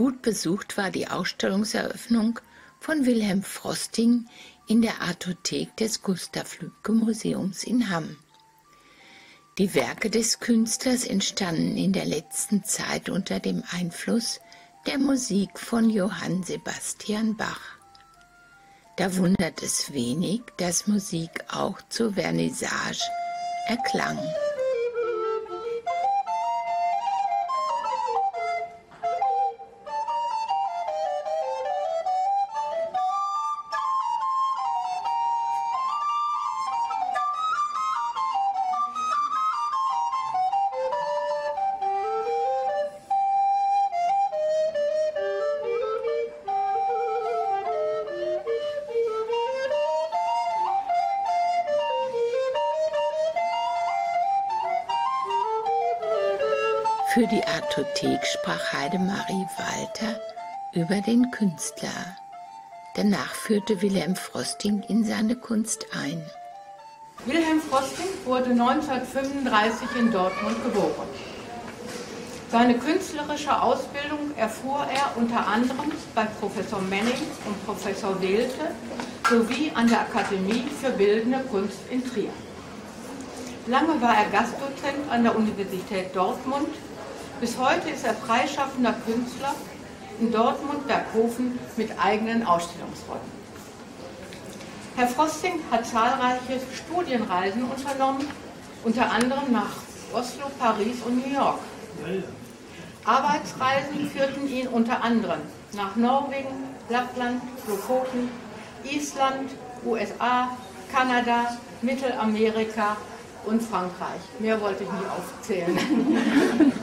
Gut besucht war die Ausstellungseröffnung von Wilhelm Frosting in der Artothek des Gustav Lübcke Museums in Hamm. Die Werke des Künstlers entstanden in der letzten Zeit unter dem Einfluss der Musik von Johann Sebastian Bach. Da wundert es wenig, dass Musik auch zur Vernissage erklang. Für die Artothek sprach Heidemarie Walter über den Künstler. Danach führte Wilhelm Frosting in seine Kunst ein. Wilhelm Frosting wurde 1935 in Dortmund geboren. Seine künstlerische Ausbildung erfuhr er unter anderem bei Professor Menning und Professor Wehlte sowie an der Akademie für Bildende Kunst in Trier. Lange war er Gastdozent an der Universität Dortmund bis heute ist er freischaffender Künstler in Dortmund-Berghofen mit eigenen Ausstellungsräumen. Herr Frosting hat zahlreiche Studienreisen unternommen, unter anderem nach Oslo, Paris und New York. Arbeitsreisen führten ihn unter anderem nach Norwegen, Lappland, Lofoten, Island, USA, Kanada, Mittelamerika und Frankreich. Mehr wollte ich nicht aufzählen.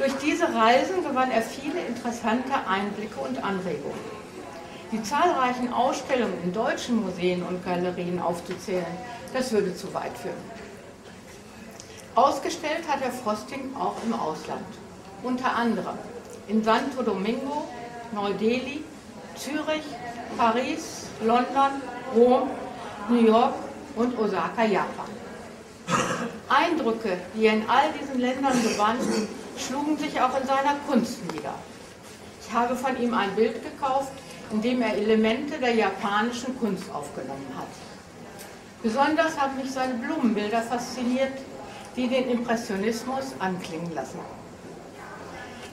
Durch diese Reisen gewann er viele interessante Einblicke und Anregungen. Die zahlreichen Ausstellungen in deutschen Museen und Galerien aufzuzählen, das würde zu weit führen. Ausgestellt hat er Frosting auch im Ausland, unter anderem in Santo Domingo, Neu-Delhi, Zürich, Paris, London, Rom, New York und Osaka, Japan. Eindrücke, die er in all diesen Ländern gewann, schlugen sich auch in seiner Kunst nieder. Ich habe von ihm ein Bild gekauft, in dem er Elemente der japanischen Kunst aufgenommen hat. Besonders haben mich seine Blumenbilder fasziniert, die den Impressionismus anklingen lassen.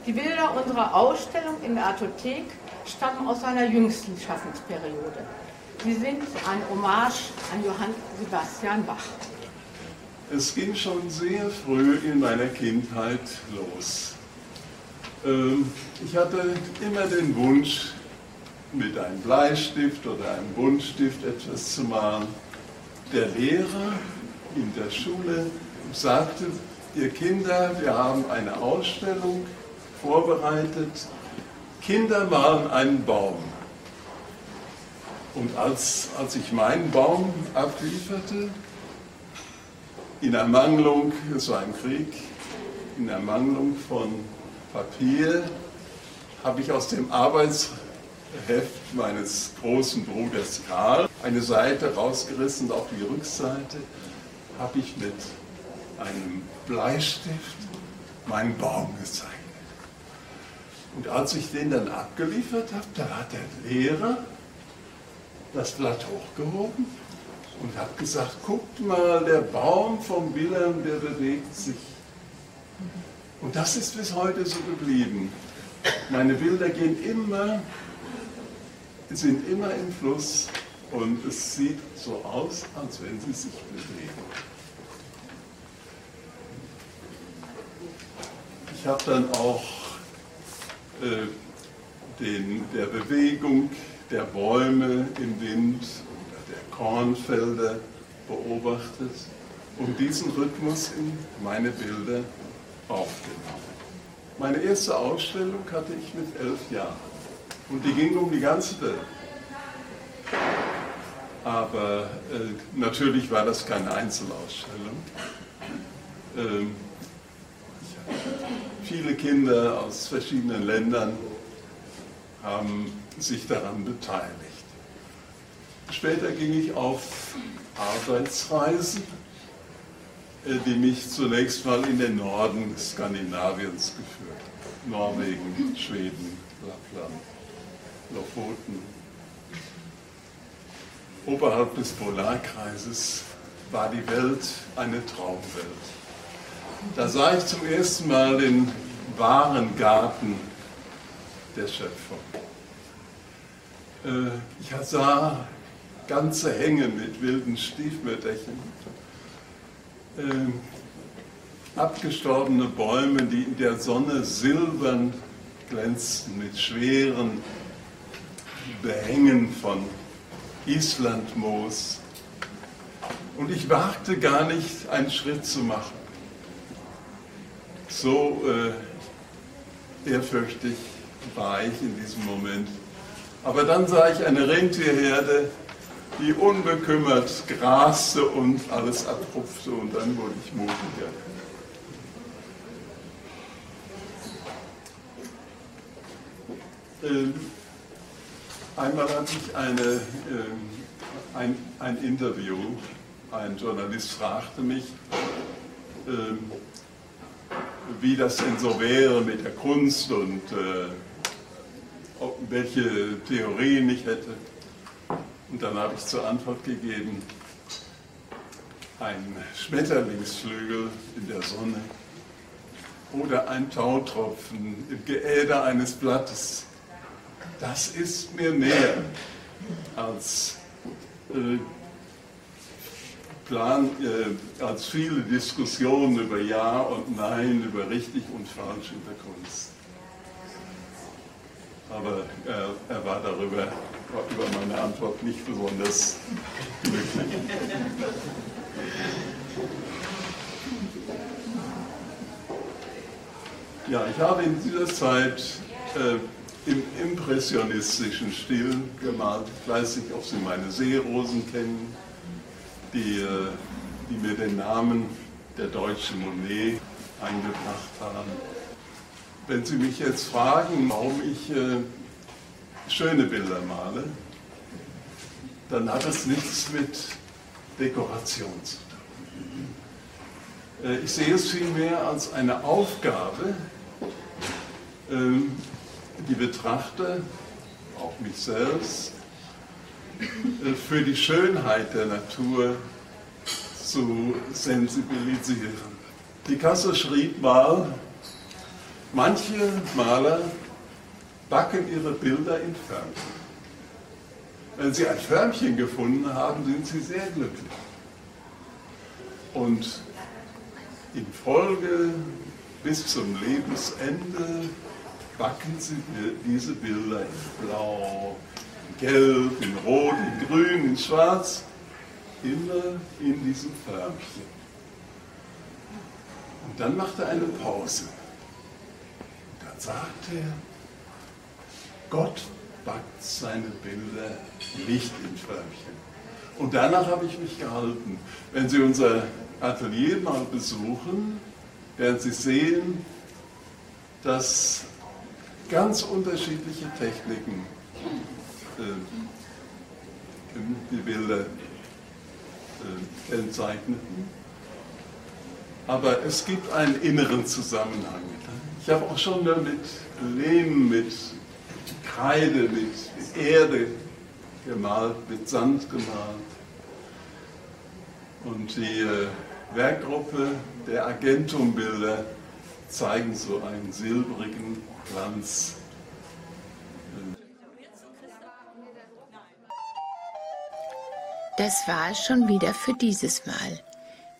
Die Bilder unserer Ausstellung in der Artothek stammen aus seiner jüngsten Schaffensperiode. Sie sind ein Hommage an Johann Sebastian Bach. Es ging schon sehr früh in meiner Kindheit los. Ähm, ich hatte immer den Wunsch, mit einem Bleistift oder einem Buntstift etwas zu malen. Der Lehrer in der Schule sagte, ihr Kinder, wir haben eine Ausstellung vorbereitet. Kinder malen einen Baum. Und als, als ich meinen Baum ablieferte, in Ermangelung, es war ein Krieg, in Ermangelung von Papier habe ich aus dem Arbeitsheft meines großen Bruders Karl eine Seite rausgerissen und auf die Rückseite habe ich mit einem Bleistift meinen Baum gezeichnet. Und als ich den dann abgeliefert habe, da hat der Lehrer das Blatt hochgehoben und habe gesagt, guckt mal, der Baum vom Wilhelm, der bewegt sich. Und das ist bis heute so geblieben. Meine Bilder gehen immer, sind immer im Fluss und es sieht so aus, als wenn sie sich bewegen. Ich habe dann auch äh, den, der Bewegung der Bäume im Wind Kornfelder beobachtet und diesen Rhythmus in meine Bilder aufgenommen. Meine erste Ausstellung hatte ich mit elf Jahren und die ging um die ganze Welt. Aber äh, natürlich war das keine Einzelausstellung. Ähm, viele Kinder aus verschiedenen Ländern haben sich daran beteiligt. Später ging ich auf Arbeitsreisen, äh, die mich zunächst mal in den Norden Skandinaviens geführt haben. Norwegen, Schweden, Lappland, Lofoten. Oberhalb des Polarkreises war die Welt eine Traumwelt. Da sah ich zum ersten Mal den wahren Garten der Schöpfung. Äh, ich sah ganze Hänge mit wilden Stiefmütterchen, ähm, abgestorbene Bäume, die in der Sonne silbern glänzten mit schweren Behängen von Islandmoos. Und ich wagte gar nicht, einen Schritt zu machen. So äh, ehrfürchtig war ich in diesem Moment. Aber dann sah ich eine Rentierherde, die unbekümmert graste und alles abrupfte und dann wurde ich mutiger. Ähm, einmal hatte ich eine, ähm, ein, ein Interview, ein Journalist fragte mich, ähm, wie das denn so wäre mit der Kunst und äh, welche Theorien ich hätte. Und dann habe ich zur Antwort gegeben, ein Schmetterlingsflügel in der Sonne oder ein Tautropfen im Geäder eines Blattes. Das ist mir mehr als, äh, Plan, äh, als viele Diskussionen über Ja und Nein, über richtig und falsch in der Kunst aber er, er war darüber, über meine Antwort nicht besonders glücklich. Ja, ich habe in dieser Zeit äh, im impressionistischen Stil gemalt. Ich weiß nicht, ob Sie meine Seerosen kennen, die, äh, die mir den Namen der deutschen Monet eingebracht haben. Wenn Sie mich jetzt fragen, warum ich äh, schöne Bilder male, dann hat das nichts mit Dekoration zu tun. Äh, ich sehe es vielmehr als eine Aufgabe, äh, die Betrachter, auch mich selbst, äh, für die Schönheit der Natur zu sensibilisieren. Picasso schrieb mal, Manche Maler backen ihre Bilder in Förmchen. Wenn sie ein Förmchen gefunden haben, sind sie sehr glücklich. Und in Folge bis zum Lebensende backen sie diese Bilder in Blau, in Gelb, in Rot, in Grün, in Schwarz, immer in diesem Förmchen. Und dann macht er eine Pause sagt er, Gott backt seine Bilder nicht in Förmchen. Und danach habe ich mich gehalten. Wenn Sie unser Atelier mal besuchen, werden Sie sehen, dass ganz unterschiedliche Techniken äh, die Bilder äh, kennzeichneten. Aber es gibt einen inneren Zusammenhang. Ich habe auch schon mit Lehm, mit Kreide, mit Erde gemalt, mit Sand gemalt. Und die äh, Werkgruppe der Agentumbilder zeigen so einen silbrigen Glanz. Das war es schon wieder für dieses Mal.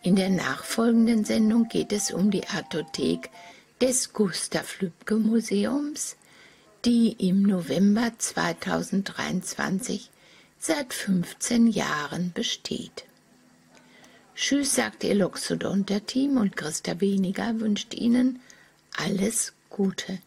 In der nachfolgenden Sendung geht es um die Artothek des Gustav Lübcke Museums, die im November 2023 seit 15 Jahren besteht. Tschüss sagt ihr Loxodonter-Team und Christa Weniger wünscht Ihnen alles Gute.